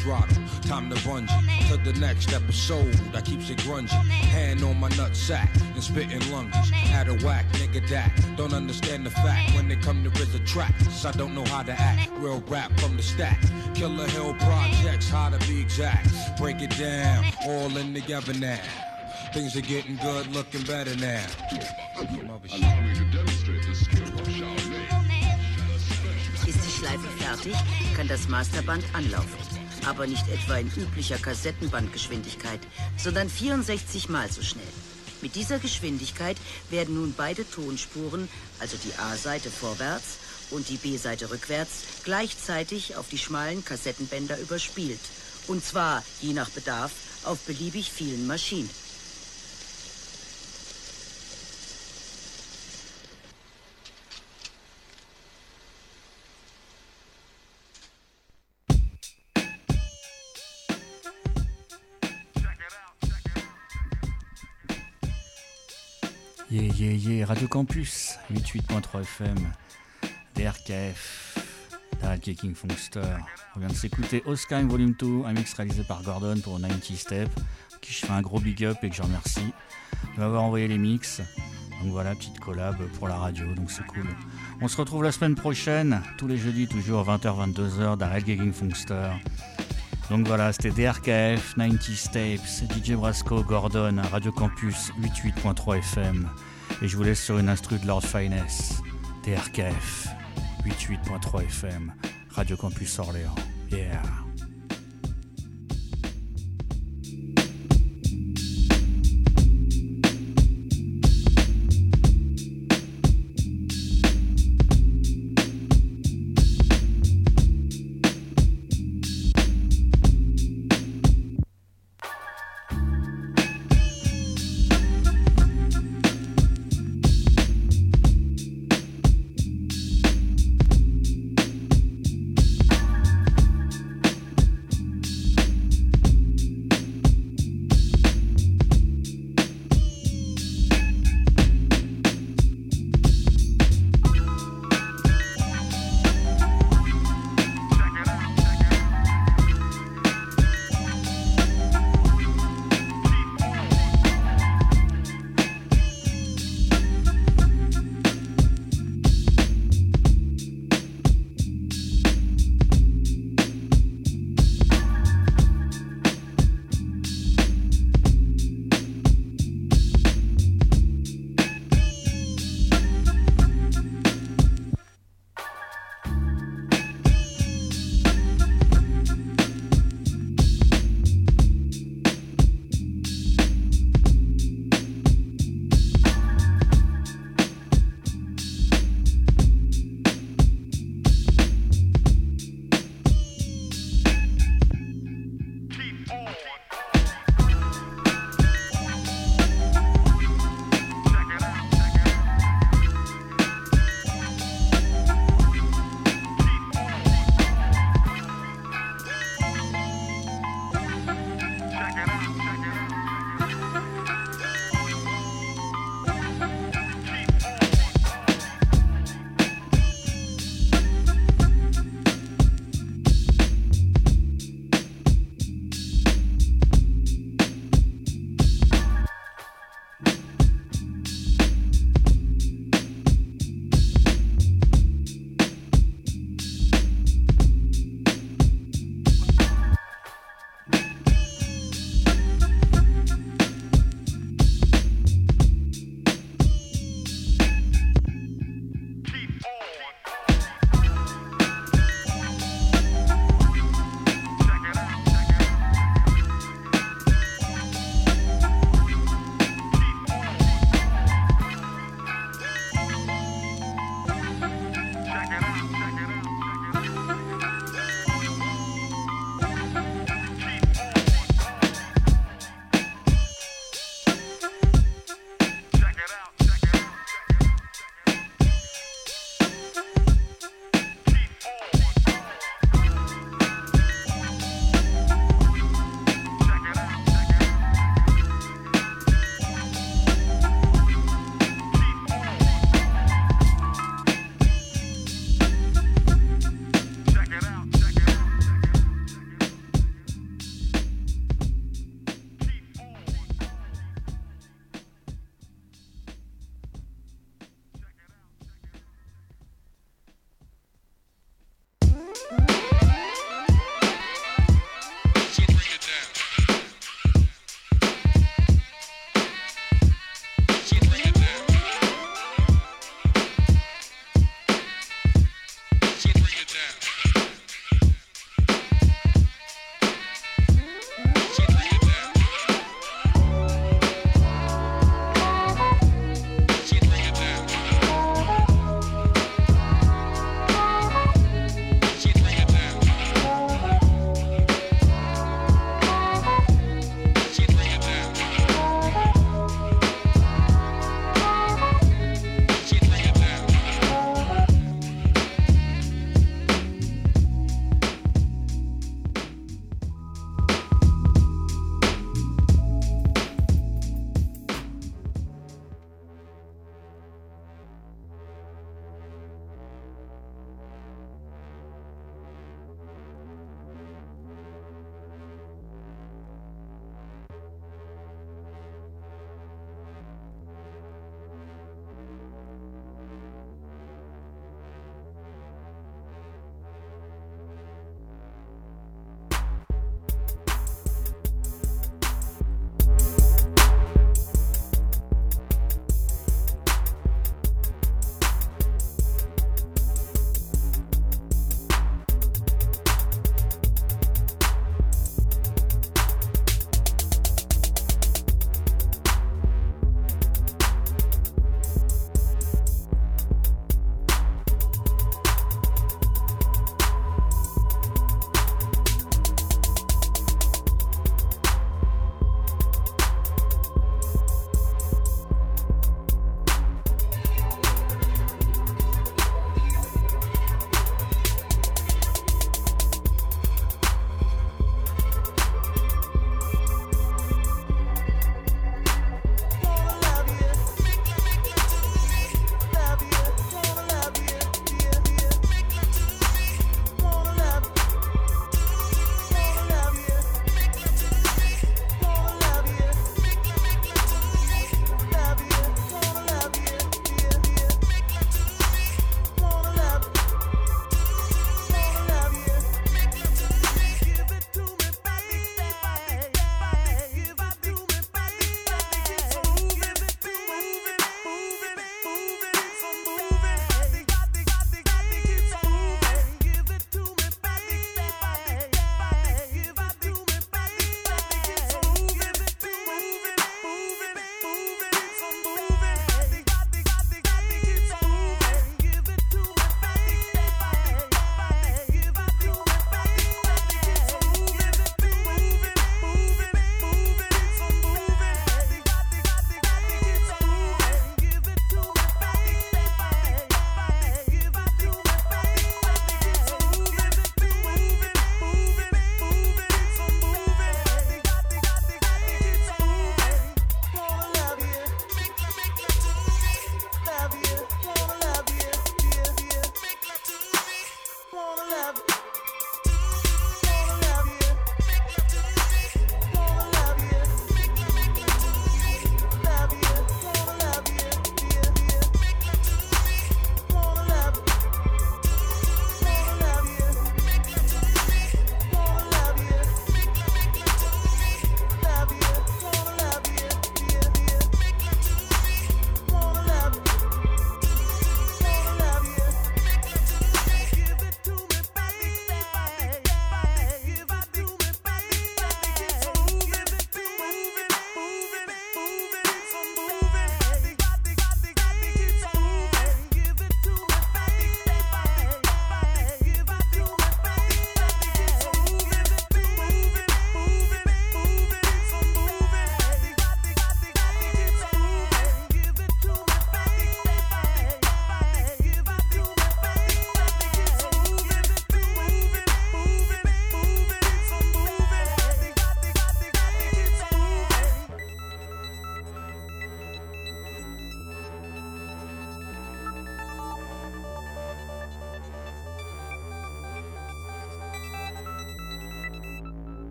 throttle. Time to run to the next episode. I keeps it grungy. Hand on my nut sack and spitting lunges. Had a whack, nigga that. Don't understand the fact when they come to RZA tracks. I don't know how to act. Real rap from the stack. Killer Hill projects, how to be exact. Break it down, all in together now. Things are getting good, looking better now. Allow me to demonstrate the skill of Shaolin. Ist die Schleife fertig, kann das Masterband anlaufen. Aber nicht etwa in üblicher Kassettenbandgeschwindigkeit, sondern 64 Mal so schnell. Mit dieser Geschwindigkeit werden nun beide Tonspuren, also die A-Seite vorwärts und die B-Seite rückwärts, gleichzeitig auf die schmalen Kassettenbänder überspielt. Und zwar, je nach Bedarf, auf beliebig vielen Maschinen. Yeah, yeah, yeah, Radio Campus, 88.3 FM, DRKF, Darrell King Funkster. On vient de s'écouter Oskine Volume 2, un mix réalisé par Gordon pour 90 Step, qui je fais un gros big up et que je remercie de m'avoir envoyé les mix. Donc voilà, petite collab pour la radio, donc c'est cool. On se retrouve la semaine prochaine, tous les jeudis, toujours 20h-22h, Darrell King Funkster. Donc voilà, c'était DRKF, 90 Tapes, DJ Brasco, Gordon, Radio Campus 88.3 FM. Et je vous laisse sur une instru de Lord Finesse. DRKF, 88.3 FM, Radio Campus Orléans. Yeah.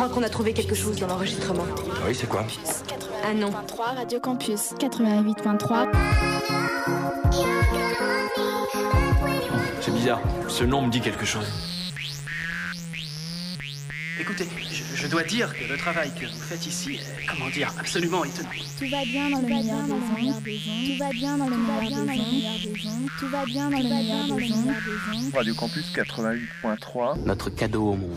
Crois qu'on a trouvé quelque chose dans l'enregistrement. Oui, c'est quoi Un nom. 3 Radio Campus 88.3. C'est bizarre. Ce nom me dit quelque chose. Écoutez, je, je dois dire que le travail que vous faites ici est, comment dire, absolument étonnant. Tout va bien dans le meilleur des ondes. Tout va bien dans le meilleur des ondes. Tout va bien dans le meilleur des ondes. Radio Campus 88.3. Notre cadeau au monde.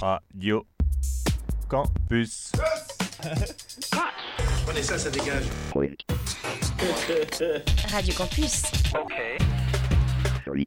Radio Campus. Prenez ça, ça dégage. Radio Campus. Ok. Joli.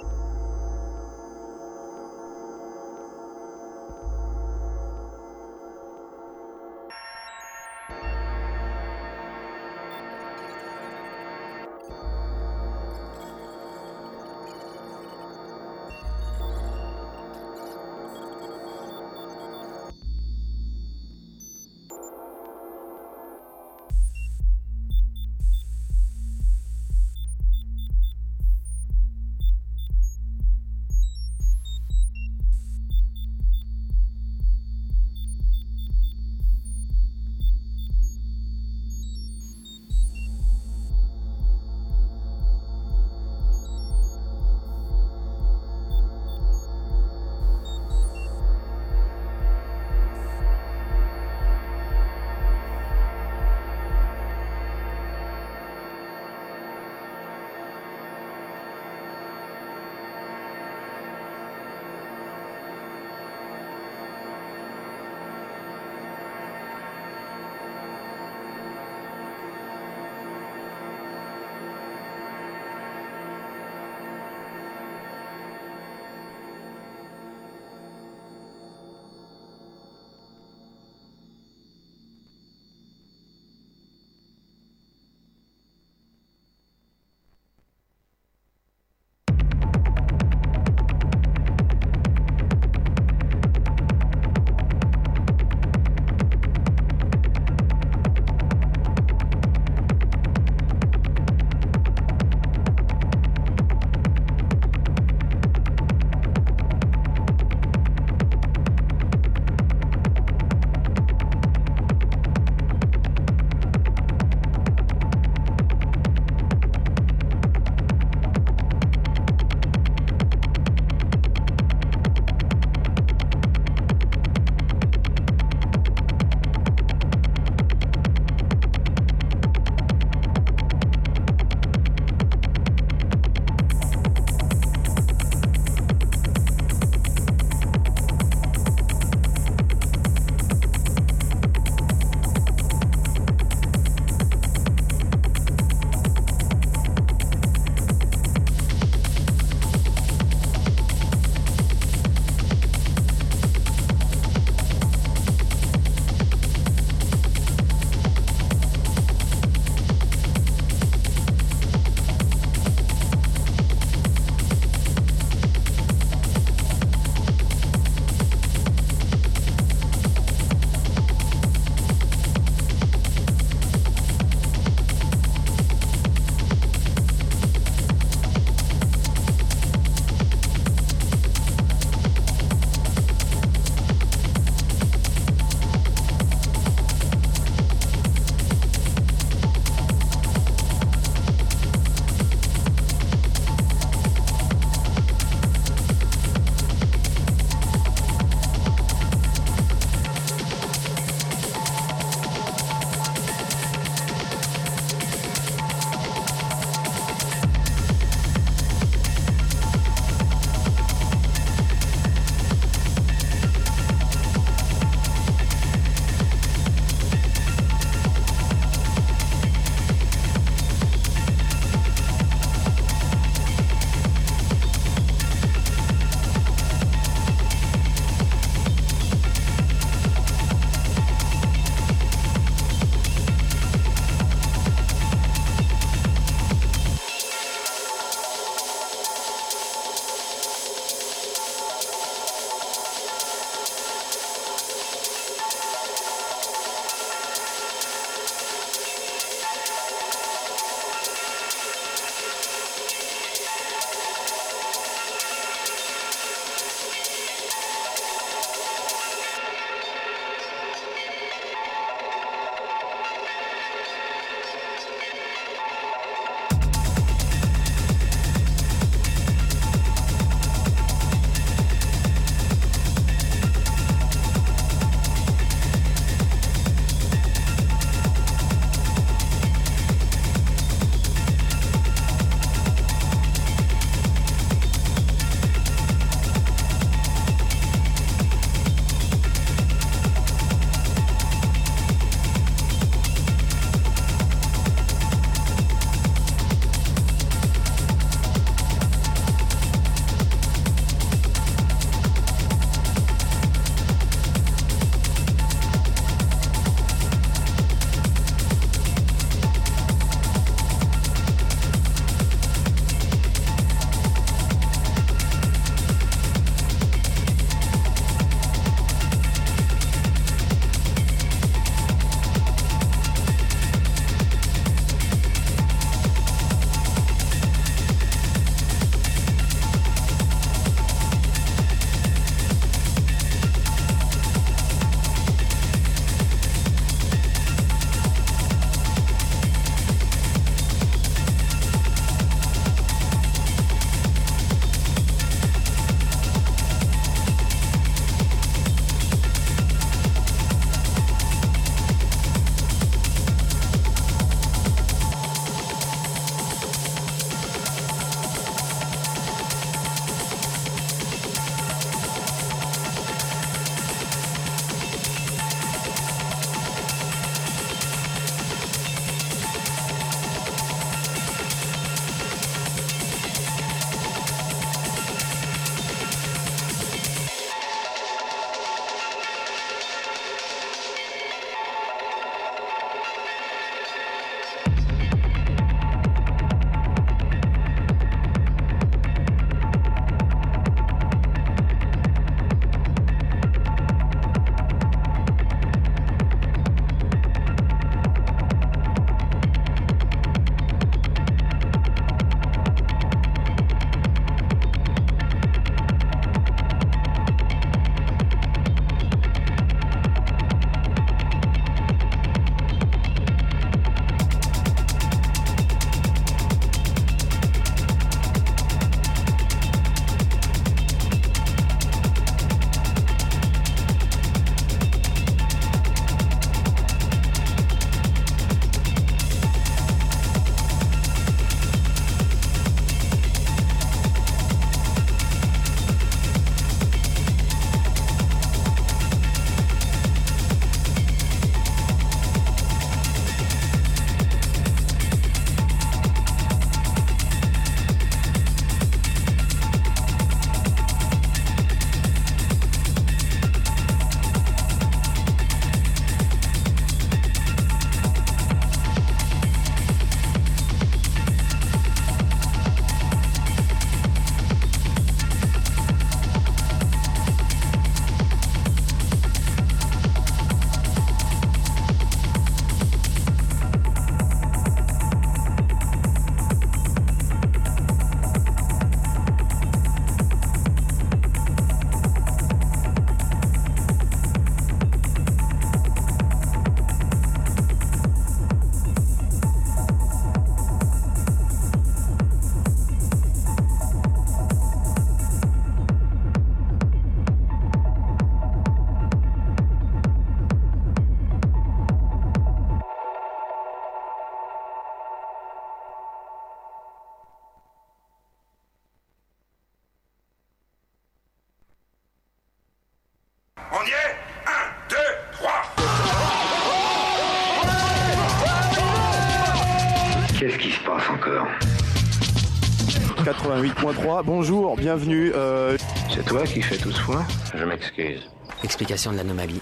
88.3. Bonjour, bienvenue. Euh... C'est toi qui fais tout ce foin Je m'excuse. Explication de l'anomalie.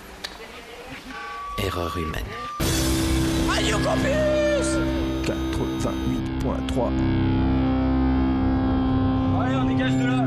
Erreur humaine. Radio Campus 88.3. Allez, on dégage de là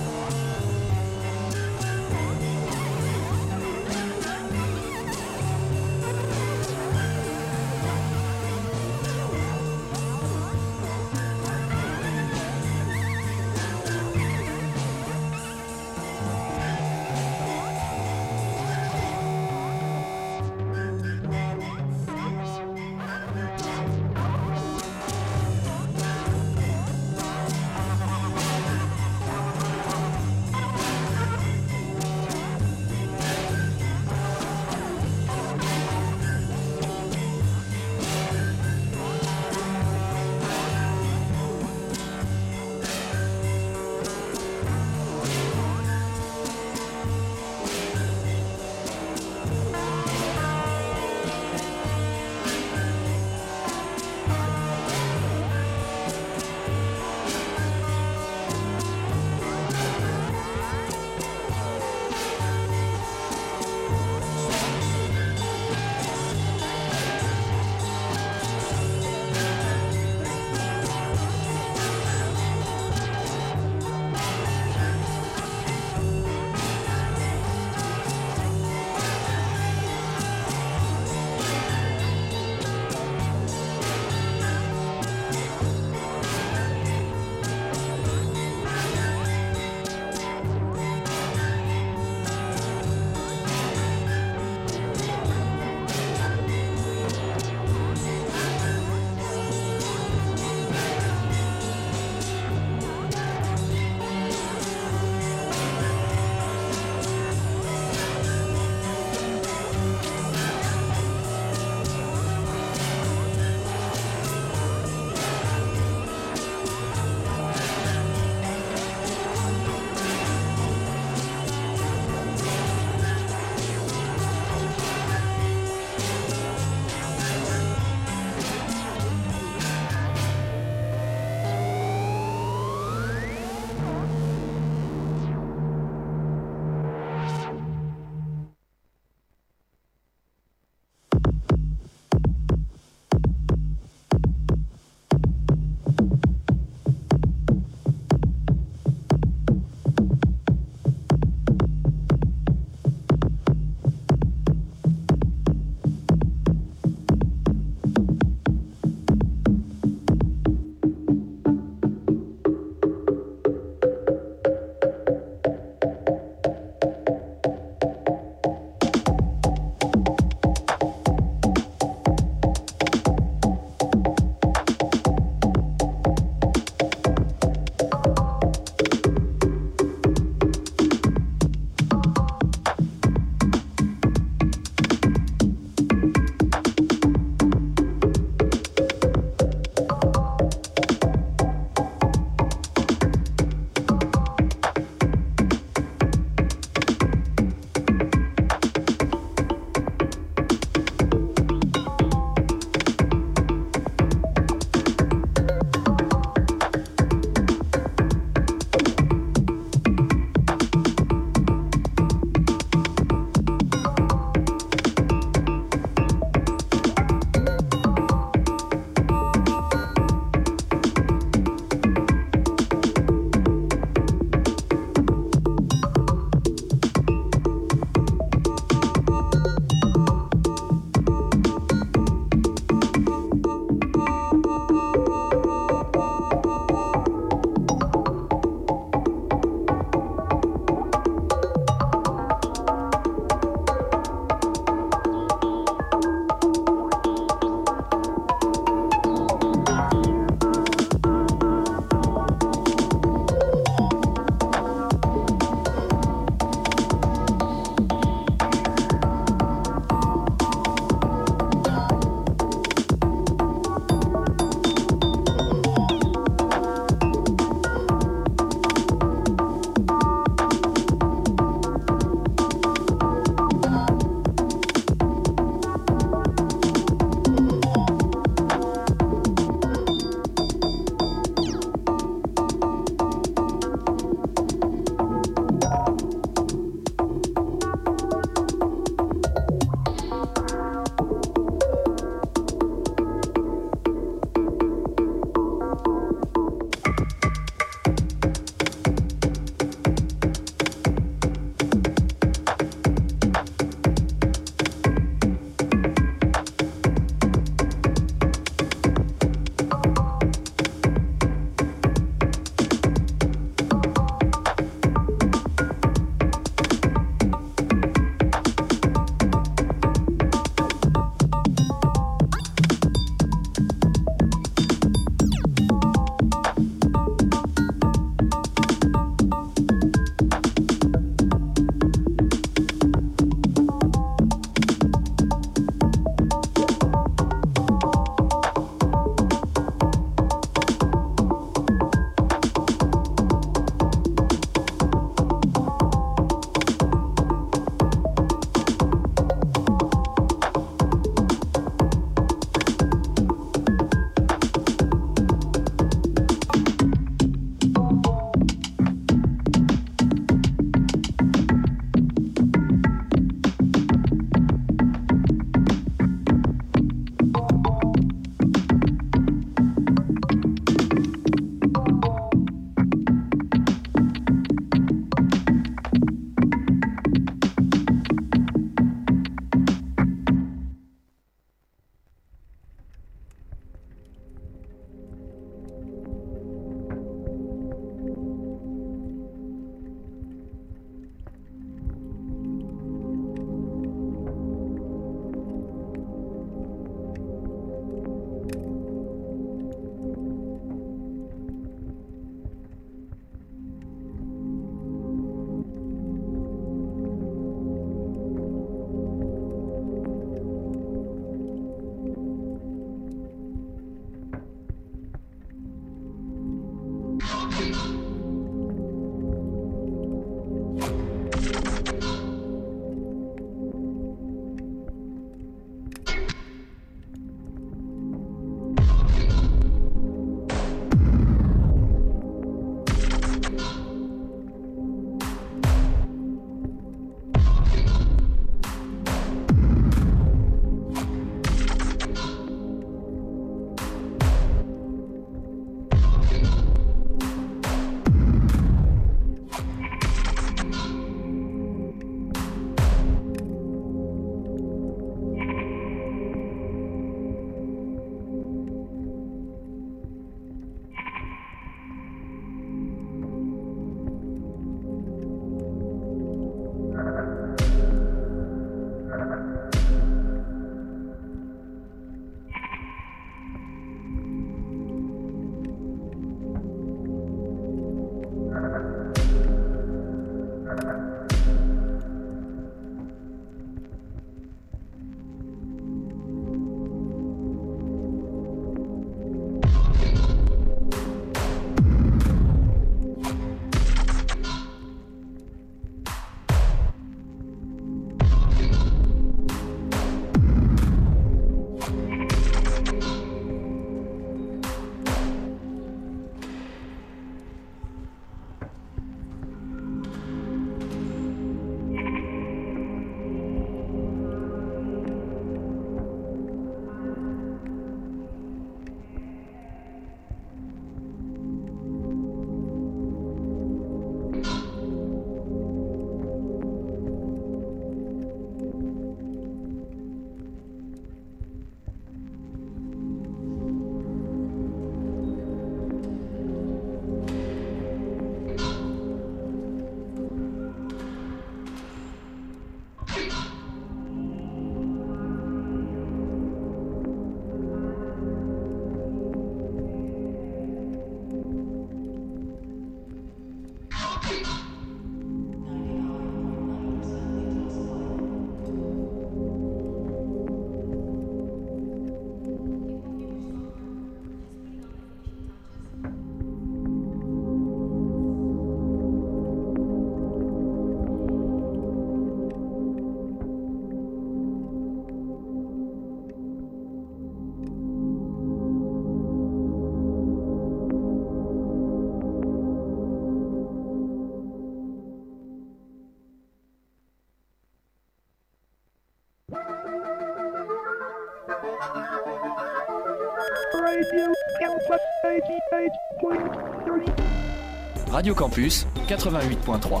Radio Campus 88.3.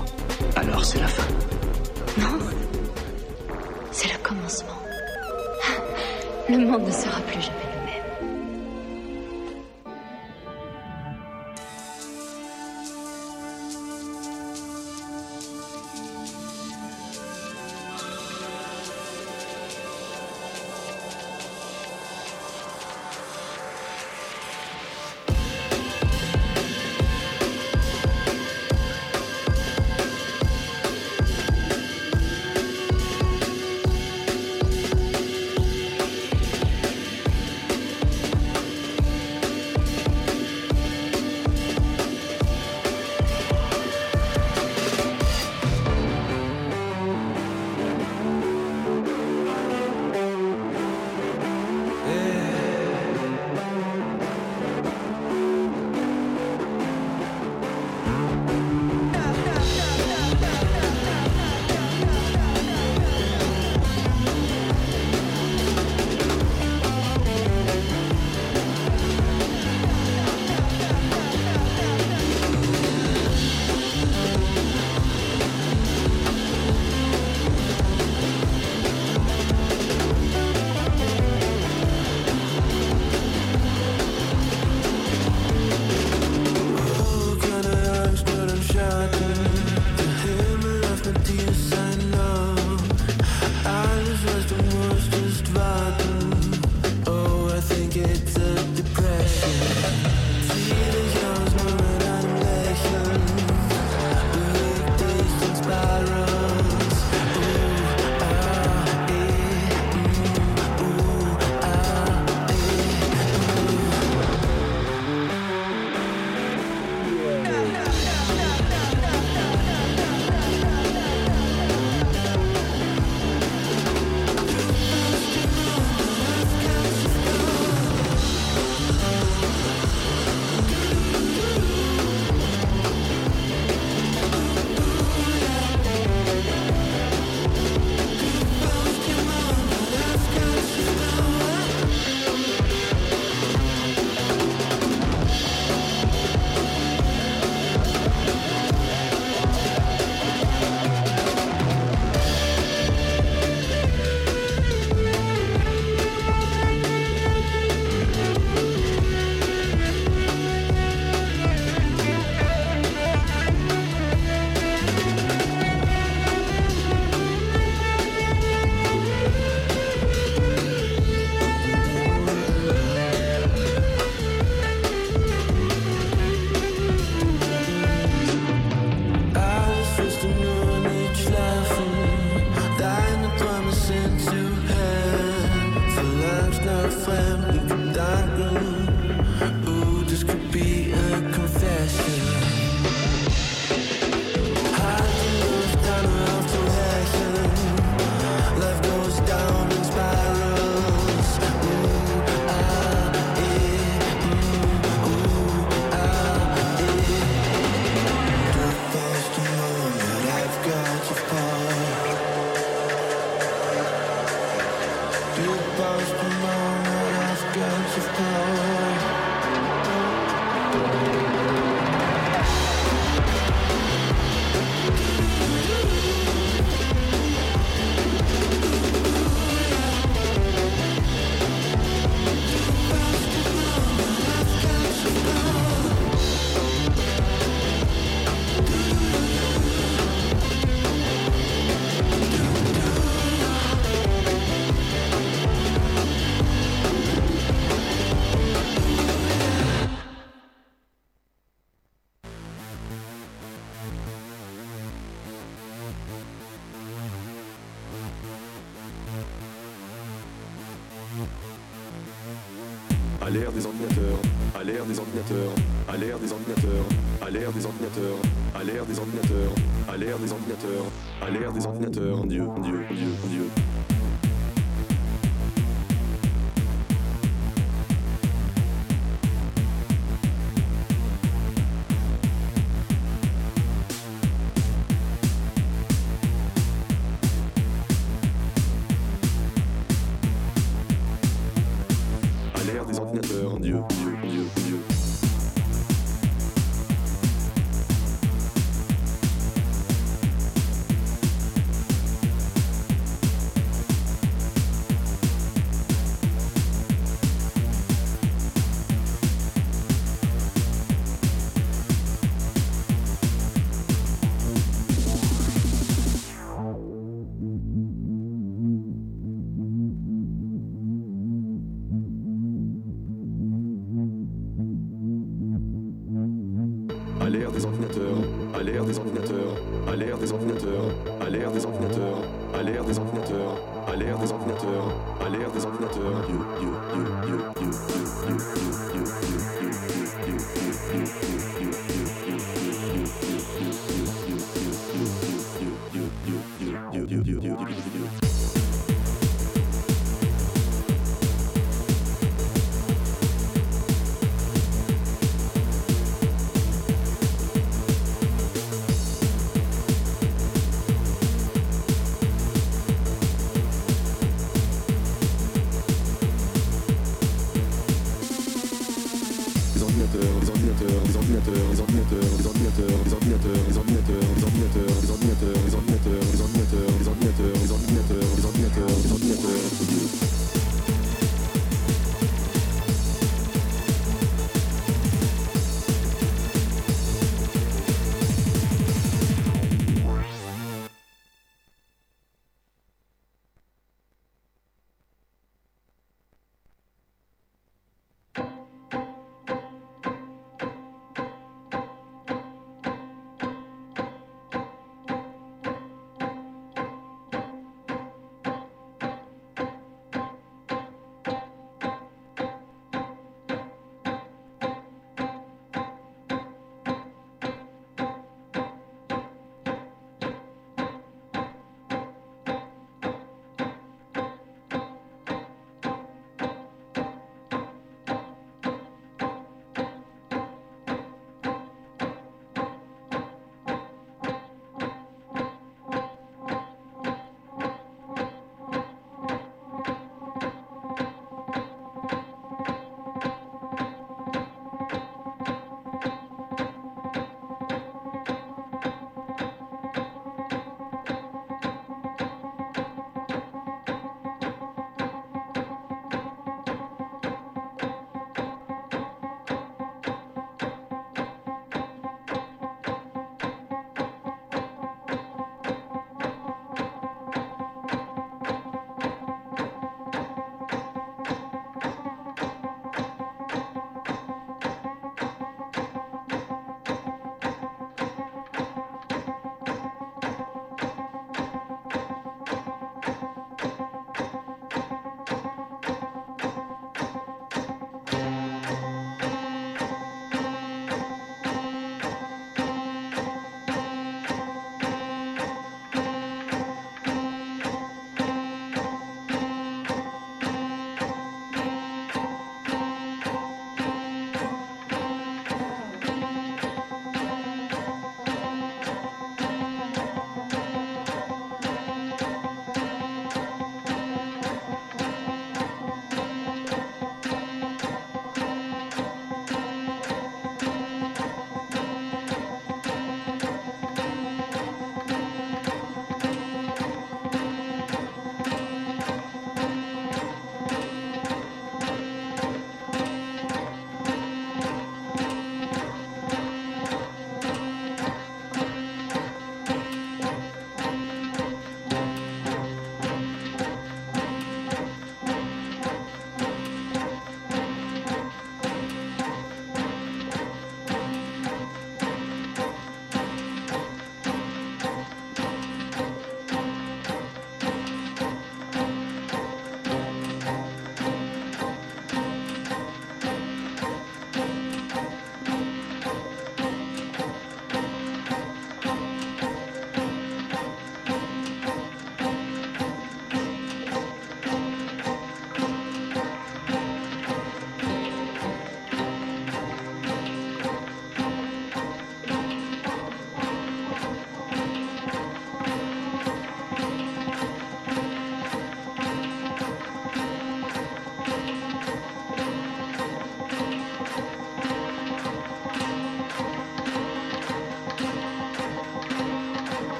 Alors c'est la fin. Non. C'est le commencement. Le monde ne sera plus jamais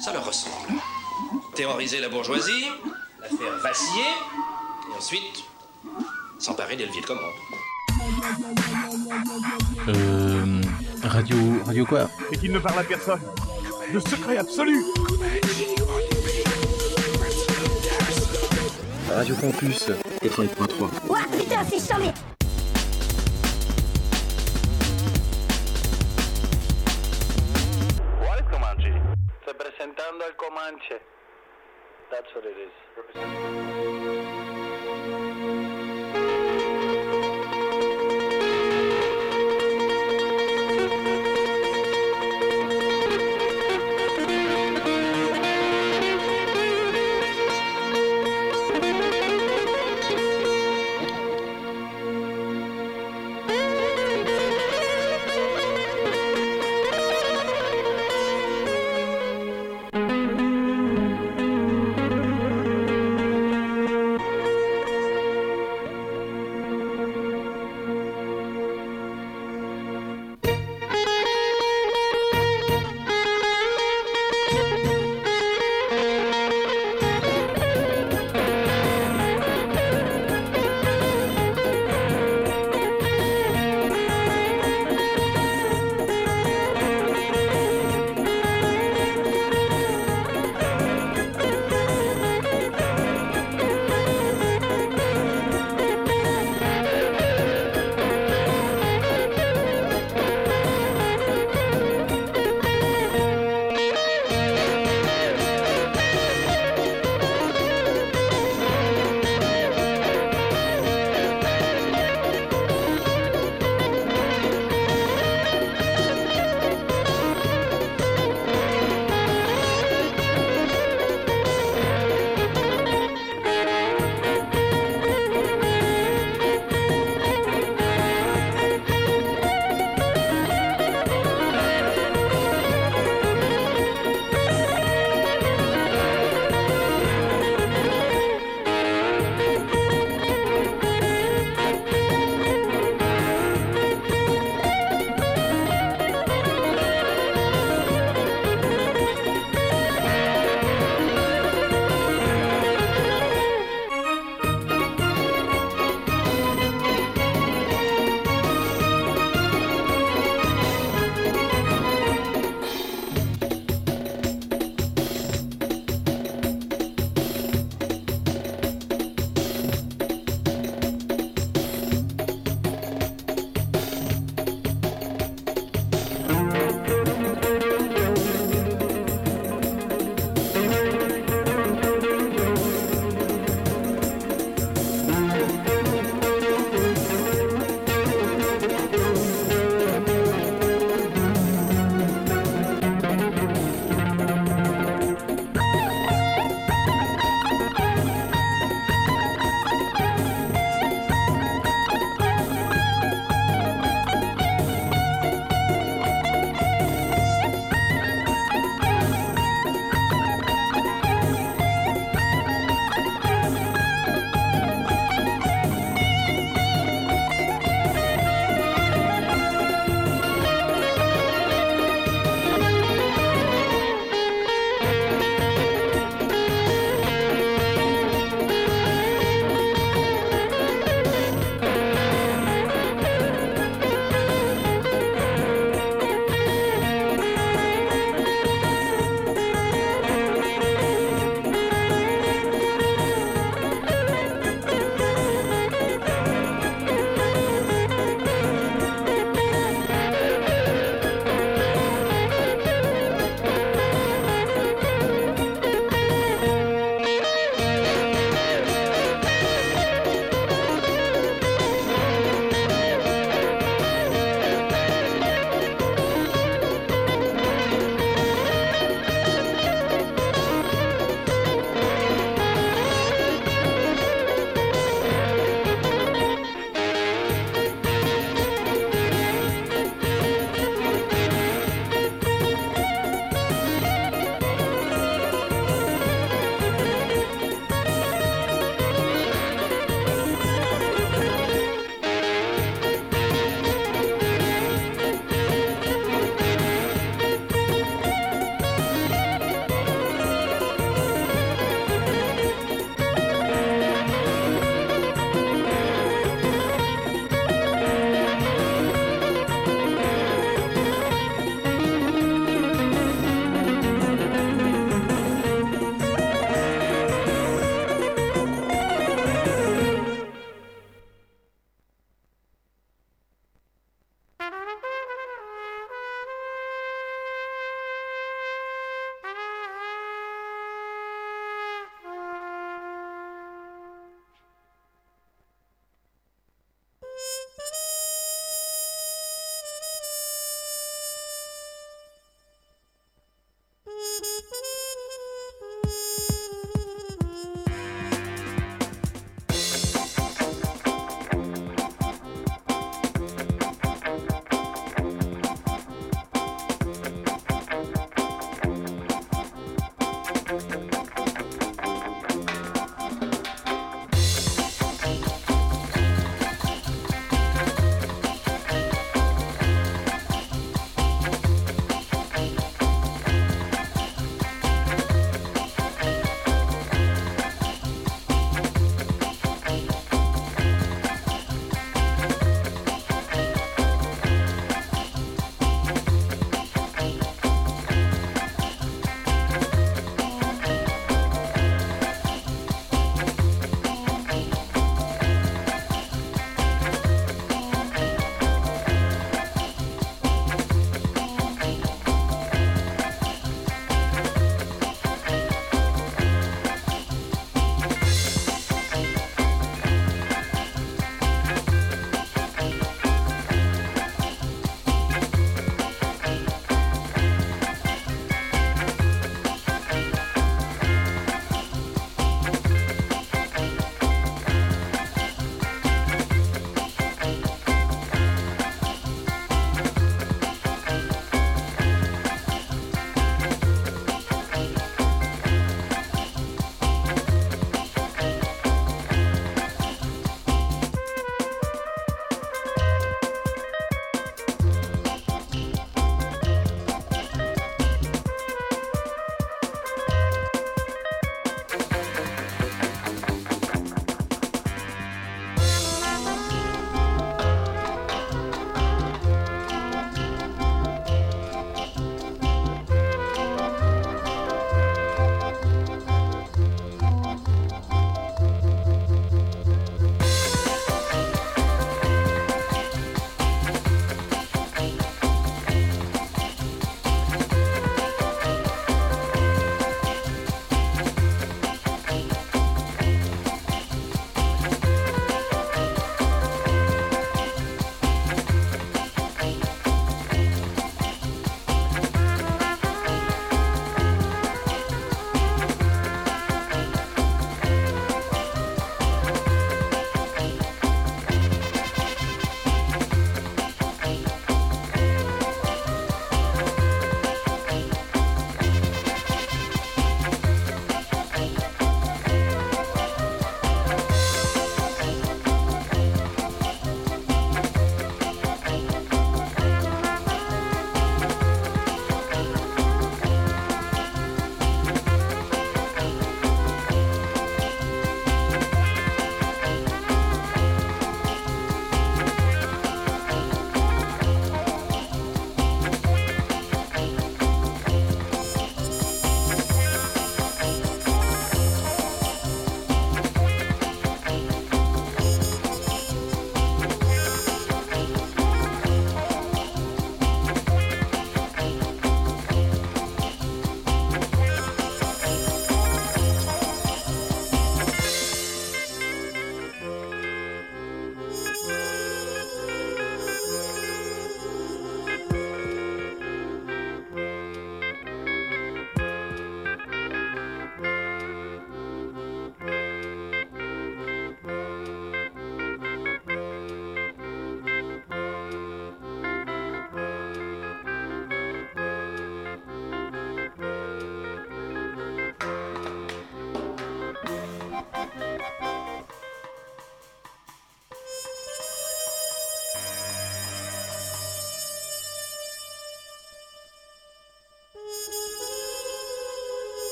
ça leur ressemble. Terroriser la bourgeoisie, la faire vaciller, et ensuite s'emparer des leviers de commande. Euh, radio, radio quoi? Et qu'il ne parle à personne. Le secret absolu. Radio Campus 88.3. Ouah, putain, c'est charmé